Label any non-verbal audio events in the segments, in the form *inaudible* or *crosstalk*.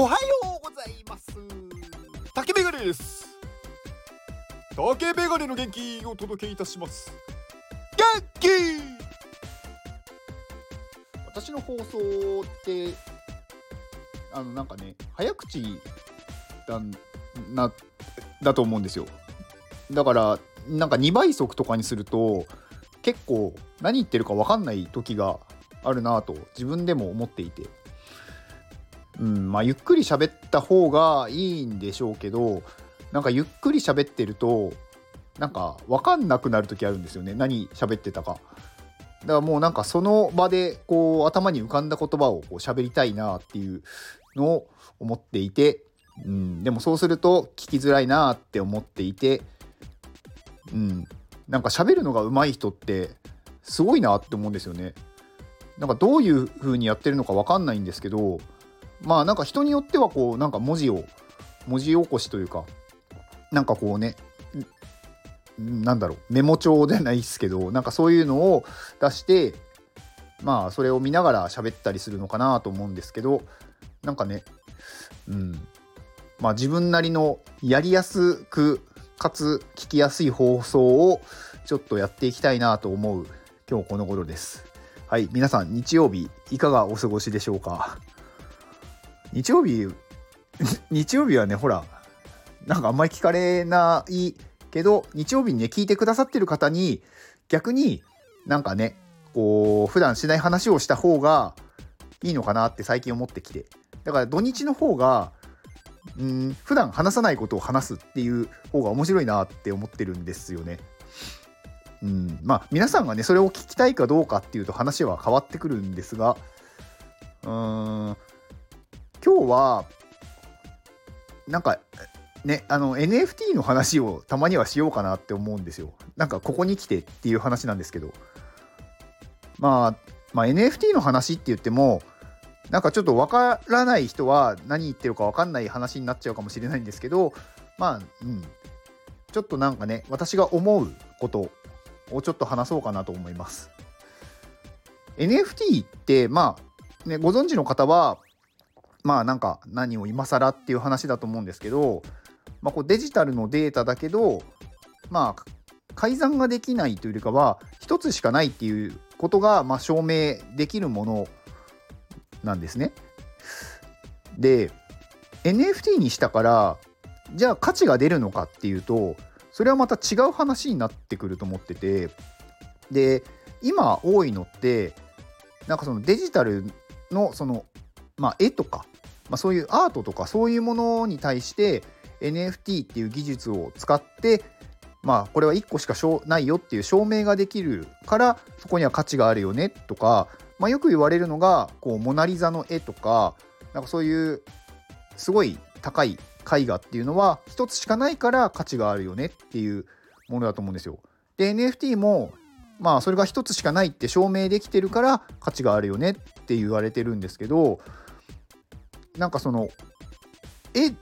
おはようございます。竹メガネです。竹メガネの元気をお届けいたします。元気！私の放送ってあのなんかね早口だなだと思うんですよ。だからなんか2倍速とかにすると結構何言ってるか分かんない時があるなと自分でも思っていて。うんまあゆっくり喋った方がいいんでしょうけどなんかゆっくり喋ってるとなんか分かんなくなる時あるんですよね何喋ってたか。だからもうなんかその場でこう頭に浮かんだ言葉をこう喋りたいなっていうのを思っていて、うん、でもそうすると聞きづらいなって思っていて、うん、なんか喋るのが上手い人ってすごいなって思うんですよね。なんかどういう風にやってるのか分かんないんですけどまあなんか人によってはこうなんか文字を文字起こしというかなんかこうねなんだろうメモ帳じゃないですけどなんかそういうのを出してまあそれを見ながら喋ったりするのかなと思うんですけどなんかねうんまあ自分なりのやりやすくかつ聞きやすい放送をちょっとやっていきたいなと思う今日この頃です。はい、皆さん日曜日いかがお過ごしでしょうか？日曜日 *laughs* 日曜日はねほらなんかあんまり聞かれないけど日曜日にね聞いてくださってる方に逆になんかねこう普段しない話をした方がいいのかなって最近思ってきて。だから土日の方がうん普段話さないことを話すっていう方が面白いなって思ってるんですよね。うん、まあ皆さんがねそれを聞きたいかどうかっていうと話は変わってくるんですがうーん。今日はなんかねあの NFT の話をたまにはしようかなって思うんですよ。なんかここに来てっていう話なんですけど、まあ、まあ NFT の話って言ってもなんかちょっとわからない人は何言ってるかわかんない話になっちゃうかもしれないんですけどまあうんちょっとなんかね私が思うことをちょっと話そうかなと思います。NFT ってまあねご存知の方はまあなんか何を今更っていう話だと思うんですけど、まあ、こうデジタルのデータだけどまあ改ざんができないというよりかは一つしかないっていうことがま証明できるものなんですね。で NFT にしたからじゃあ価値が出るのかっていうとそれはまた違う話になってくると思っててで今多いのってなんかそのデジタルのそのまあ絵とか、まあ、そういうアートとかそういうものに対して NFT っていう技術を使ってまあこれは1個しかないよっていう証明ができるからそこには価値があるよねとかまあ、よく言われるのがこうモナ・リザの絵とかなんかそういうすごい高い絵画っていうのは一つしかないから価値があるよねっていうものだと思うんですよ。で NFT もまあそれが一つしかないって証明できてるから価値があるよねって言われてるんですけどなんかその絵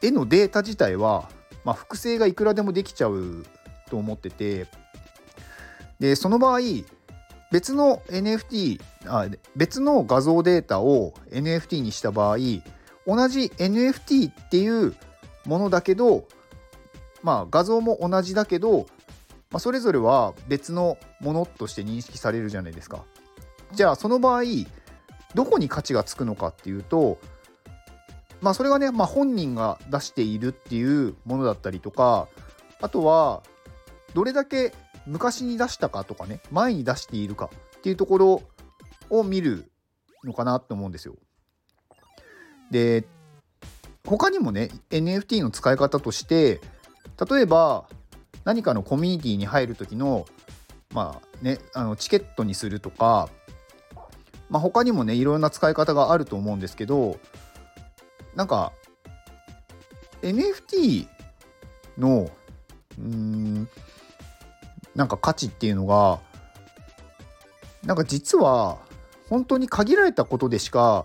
絵のデータ自体は、まあ、複製がいくらでもできちゃうと思っててでその場合別の NFT あ別の画像データを NFT にした場合同じ NFT っていうものだけどまあ画像も同じだけど、まあ、それぞれは別のものとして認識されるじゃないですか。じゃあその場合どこに価値がつくのかっていうとまあそれがね、まあ、本人が出しているっていうものだったりとかあとはどれだけ昔に出したかとかね前に出しているかっていうところを見るのかなって思うんですよ。で他にもね NFT の使い方として例えば何かのコミュニティに入る時のまあねあのチケットにするとか、まあ、他にもねいろんな使い方があると思うんですけどなんか NFT のうんなんか価値っていうのがなんか実は本当に限られたことでしか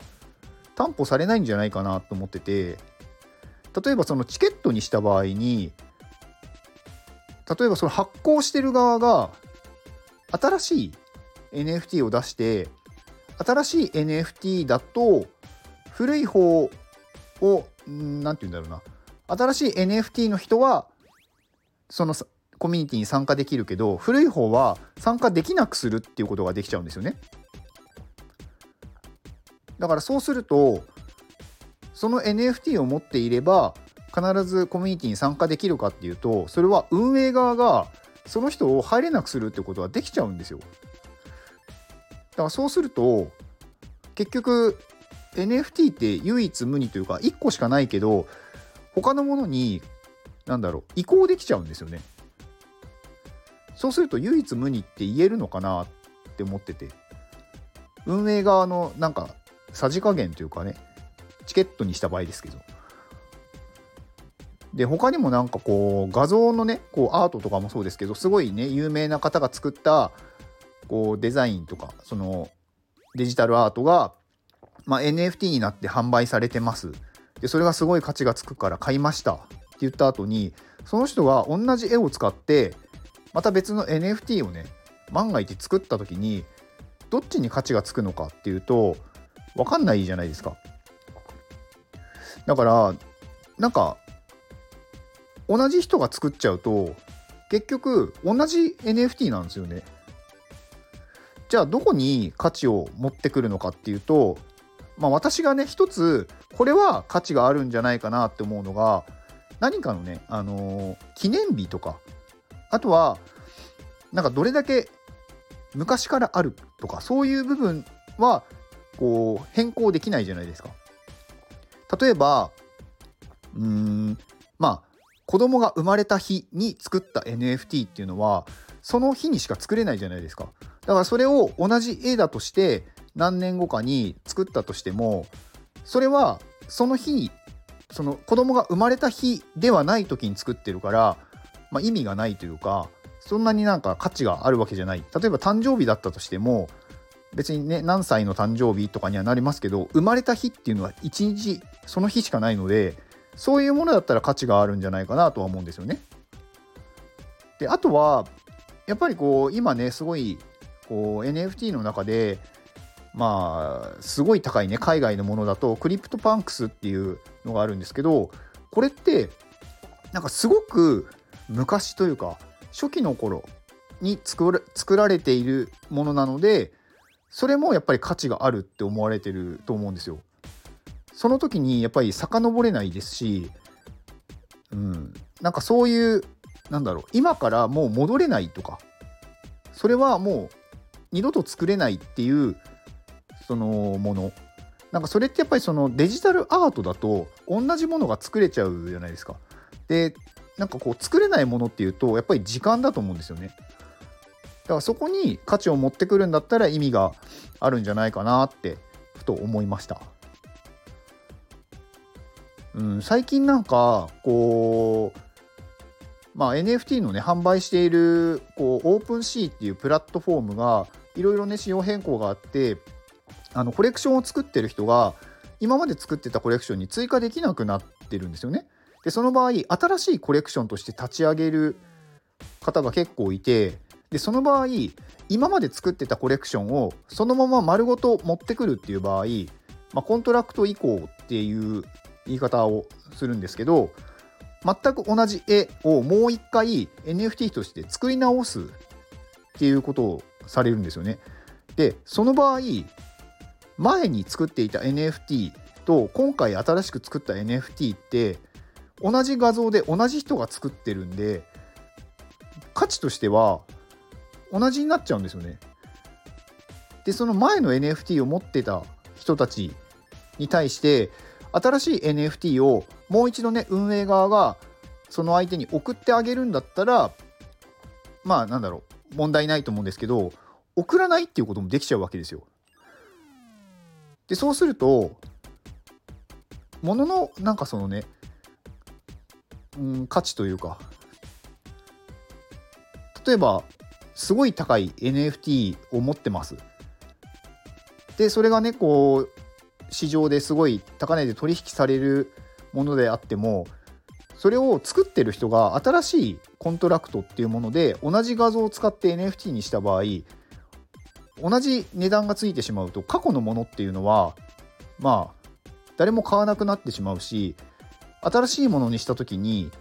担保されないんじゃないかなと思ってて例えばそのチケットにした場合に例えばその発行してる側が新しい NFT を出して新しい NFT だと古い方を何て言うんだろうな新しい NFT の人はそのコミュニティに参加できるけど古い方は参加できなくするっていうことができちゃうんですよね。だからそうするとその NFT を持っていれば必ずコミュニティに参加できるかっていうとそれは運営側がその人を入れなくするってことはできちゃうんですよ。だからそうすると結局 NFT って唯一無二というか1個しかないけど他のものに何だろう移行できちゃうんですよね。そうすると唯一無二って言えるのかなって思ってて運営側のなんかさじ加減というかねチケットにした場合ですけどで他にもなんかこう画像のねこうアートとかもそうですけどすごいね有名な方が作ったこうデザインとかそのデジタルアートが、まあ、NFT になって販売されてます。でそれがすごい価値がつくから買いました。って言った後にその人が同じ絵を使ってまた別の NFT をね万が一作った時にどっちに価値がつくのかっていうと分かんないじゃないですか。だからなんか同じ人が作っちゃうと結局同じ NFT なんですよね。じゃあどこに価値を持ってくるのかっていうと、まあ、私がね一つこれは価値があるんじゃないかなって思うのが何かのね、あのー、記念日とかあとはなんかどれだけ昔からあるとかそういう部分はこう変更できないじゃないですか。例えばうーんまあ子供が生まれた日に作った NFT っていうのはその日にしか作れないじゃないですかだからそれを同じ絵だとして何年後かに作ったとしてもそれはその日その子供が生まれた日ではない時に作ってるから、まあ、意味がないというかそんなになんか価値があるわけじゃない例えば誕生日だったとしても別にね何歳の誕生日とかにはなりますけど生まれた日っていうのは一日その日しかないのでそういうものだったら価値があるんじゃないかなとは思うんですよね。であとはやっぱりこう今ねすごいこう NFT の中でまあすごい高いね海外のものだと CryptoPunks っていうのがあるんですけどこれってなんかすごく昔というか初期の頃に作られているものなのでそれもやっぱり価値があるって思われてると思うんですよ。その時にやっぱり遡れないですし、うん、なんかそういうなんだろう今からもう戻れないとかそれはもう二度と作れないっていうそのものなんかそれってやっぱりそのデジタルアートだと同じものが作れちゃうじゃないですか。でなんかこう作れないものっていうとやっぱり時間だと思うんですよね。だからそこに価値を持ってくるんだったら意味があるんじゃないかなってふと思いました。うん、最近なんかこうまあ、NFT のね販売しているこうオープンシーっていうプラットフォームがいろいろね仕様変更があってあのコレクションを作ってる人が今まで作ってたコレクションに追加できなくなってるんですよね。でその場合新しいコレクションとして立ち上げる方が結構いてでその場合今まで作ってたコレクションをそのまま丸ごと持ってくるっていう場合、まあ、コントラクト移行っていう言い方をするんですけど全く同じ絵をもう一回 NFT として作り直すっていうことをされるんですよね。でその場合前に作っていた NFT と今回新しく作った NFT って同じ画像で同じ人が作ってるんで価値としては同じになっちゃうんですよね。でその前の NFT を持ってた人たちに対して新しい NFT をもう一度ね運営側がその相手に送ってあげるんだったらまあなんだろう問題ないと思うんですけど送らないっていうこともできちゃうわけですよ。でそうするともののなんかそのね、うん、価値というか例えばすごい高い NFT を持ってます。でそれがねこう市場ですごい高値で取引されるものであってもそれを作ってる人が新しいコントラクトっていうもので同じ画像を使って NFT にした場合同じ値段がついてしまうと過去のものっていうのはまあ誰も買わなくなってしまうし新しいものにした時に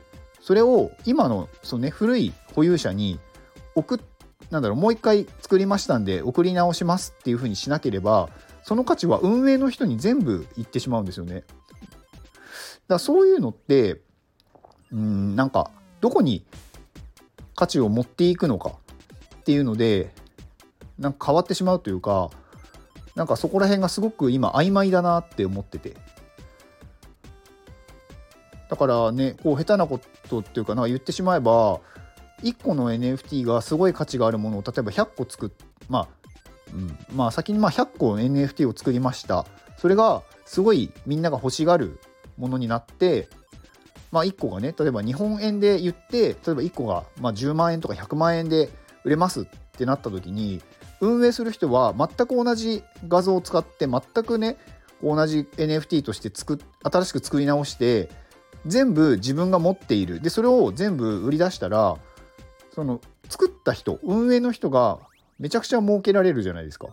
それを今のその、ね、古い保有者に送なんだろうもう一回作りましたんで送り直しますっていうふうにしなければその価値は運営の人に全部いってしまうんですよね。だそういうのってうんなんかどこに価値を持っていくのかっていうのでなんか変わってしまうというかなんかそこら辺がすごく今曖昧だなって思ってて。だからねこう下手なことっていうかな言ってしまえば1個の NFT がすごい価値があるものを例えば100個作っまあ、うん、まあ先にまあ100個 NFT を作りました。それがすごいみんなが欲しがるものになってまあ1個がね例えば日本円で言って例えば1個がまあ10万円とか100万円で売れますってなった時に運営する人は全く同じ画像を使って全くね同じ NFT として作新しく作り直して全部自分が持っているでそれを全部売り出したらその作った人運営の人がめちゃくちゃ儲けられるじゃないですか。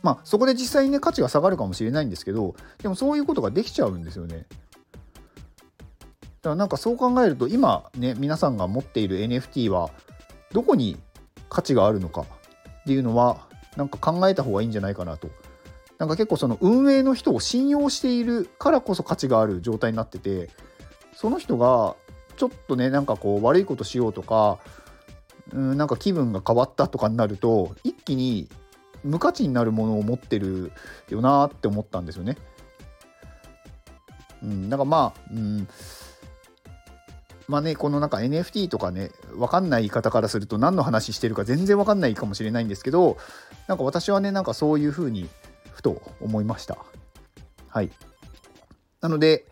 まあそこで実際にね価値が下がるかもしれないんですけどでもそういうことができちゃうんですよね。だからなんかそう考えると今ね皆さんが持っている NFT はどこに価値があるのかっていうのはなんか考えた方がいいんじゃないかなと。なんか結構その運営の人を信用しているからこそ価値がある状態になっててその人がちょっとねなんかこう悪いことしようとかうんなんか気分が変わったとかになると一気に無価値になるものを持ってるよなって思ったんですよね。うん、なんかまあ、うん、まあねこのなんか NFT とかね分かんない方からすると何の話してるか全然分かんないかもしれないんですけどなんか私はねなんかそういうふうにふと思いました。はい。なので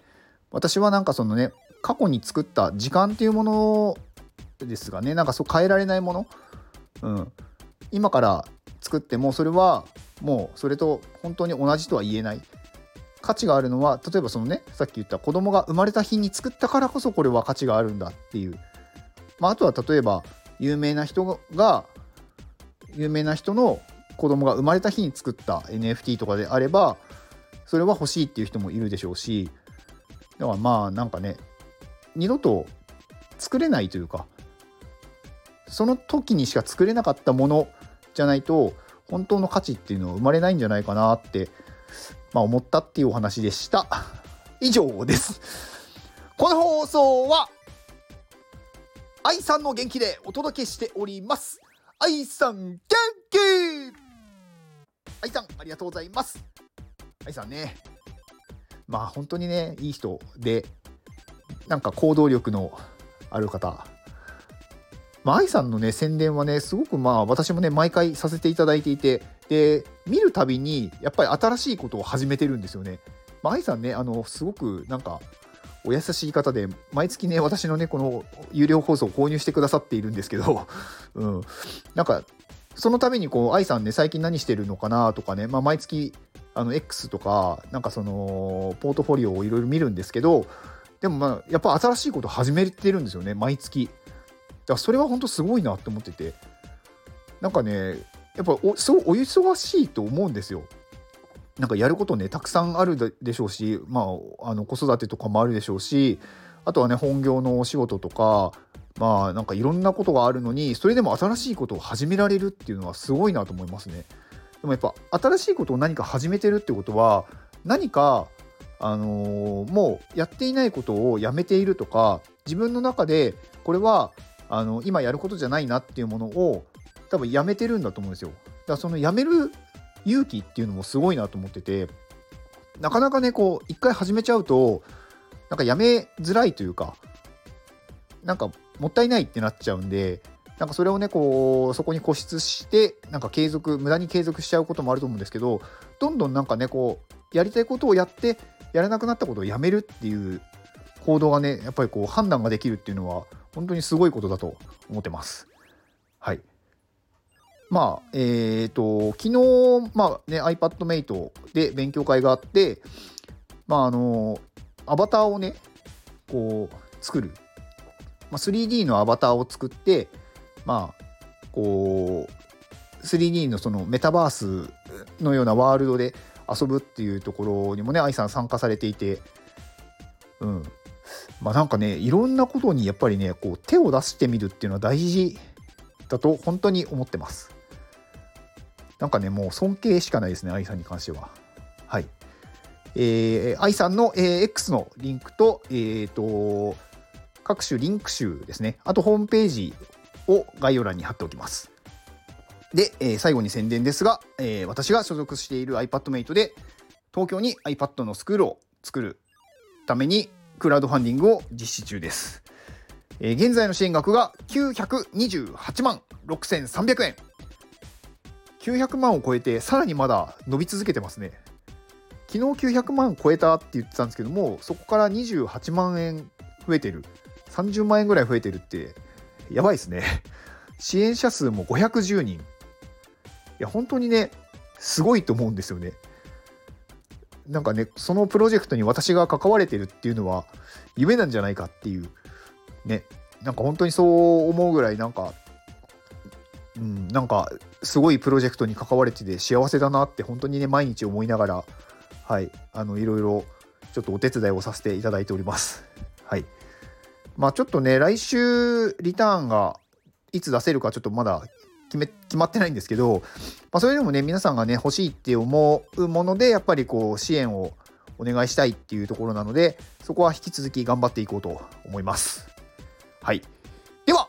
私はなんかそのね過去に作った時間っていうものですがねなんかそう変えられないもの、うん、今から作ってもそれはもうそれと本当に同じとは言えない価値があるのは例えばそのねさっき言った子供が生まれた日に作ったからこそこれは価値があるんだっていう、まあ、あとは例えば有名な人が有名な人の子供が生まれた日に作った NFT とかであればそれは欲しいっていう人もいるでしょうしだからまあなんかね二度と作れないというかその時にしか作れなかったものじゃないと本当の価値っていうのは生まれないんじゃないかなって、まあ、思ったっていうお話でした。以上です。この放送は愛さんの元気でお届けしております。愛さん元気。愛さんありがとうございます。愛さんね。まあ本当にねいい人でなんか行動力のある方。まあ、愛さんのね宣伝はねすごくまあ私もね毎回させていただいていてで見るたびにやっぱり新しいことを始めてるんですよね。まあ、愛さんねあのすごくなんかお優しい方で毎月ね私のねこの有料放送を購入してくださっているんですけど、*laughs* うん、なんかそのためにこう愛さんね最近何してるのかなとかね、まあ、毎月あの X とかなんかそのポートフォリオをいろいろ見るんですけどでもまあやっぱ新しいこと始めてるんですよね毎月。だからそれは本当すごいなって思っててなんかねやっぱおすごいお忙しいと思うんですよ。なんかやることねたくさんあるでしょうし、まあ、あの子育てとかもあるでしょうしあとはね本業のお仕事とかまあなんかいろんなことがあるのにそれでも新しいことを始められるっていうのはすごいなと思いますね。でもやっぱ新しいことを何か始めてるってことは何かあのー、もうやっていないことをやめているとか自分の中でこれはあの今やることじゃないなっていうものを多分やめてるんだと思うんですよ。だからそのやめる勇気っていうのもすごいなと思っててなかなかねこう一回始めちゃうとなんかやめづらいというかなんかもったいないってなっちゃうんでなんかそれをねこうそこに固執してなんか継続無駄に継続しちゃうこともあると思うんですけどどんどんなんかねこうやりたいことをやってやらなくなったことをやめるっていう行動がねやっぱりこう判断ができるっていうのは本当にすごいことだと思ってます。はいまあ、えっ、ー、と、昨日、まあね、iPadMate で勉強会があって、まあ、あの、アバターをね、こう、作る。まあ、3D のアバターを作って、まあ、こう、3D のそのメタバースのようなワールドで遊ぶっていうところにもね愛さん参加されていてうんまあなんかねいろんなことにやっぱりねこう手を出してみるっていうのは大事だと本当に思ってますなんかねもう尊敬しかないですね愛さんに関してははいえー、愛さんの、えー、X のリンクと,、えーと、各種リンク集ですねあとホームページを概要欄に貼っておきますで、えー、最後に宣伝ですが、えー、私が所属している iPadMate で東京に iPad のスクールを作るためにクラウドファンディングを実施中です。えー、現在の支援額が928万6300円。900万を超えてさらにまだ伸び続けてますね。昨日900万超えたって言ってたんですけども、そこから28万円増えてる。30万円ぐらい増えてるって、やばいですね。支援者数も510人。いや、本当にね、すごいと思うんですよね。なんかね、そのプロジェクトに私が関われてるっていうのは夢なんじゃないかっていう、ね、なんか本当にそう思うぐらいなんか、うん、なんかすごいプロジェクトに関われてて幸せだなって本当にね、毎日思いながら、はい、あの、いろいろちょっとお手伝いをさせていただいております。*laughs* はい。まあちょっとね、来週リターンがいつ出せるかちょっとまだ決め決まってないんですけど、まあ、それでもね皆さんがね欲しいって思うものでやっぱりこう支援をお願いしたいっていうところなのでそこは引き続き頑張っていこうと思いますはいでは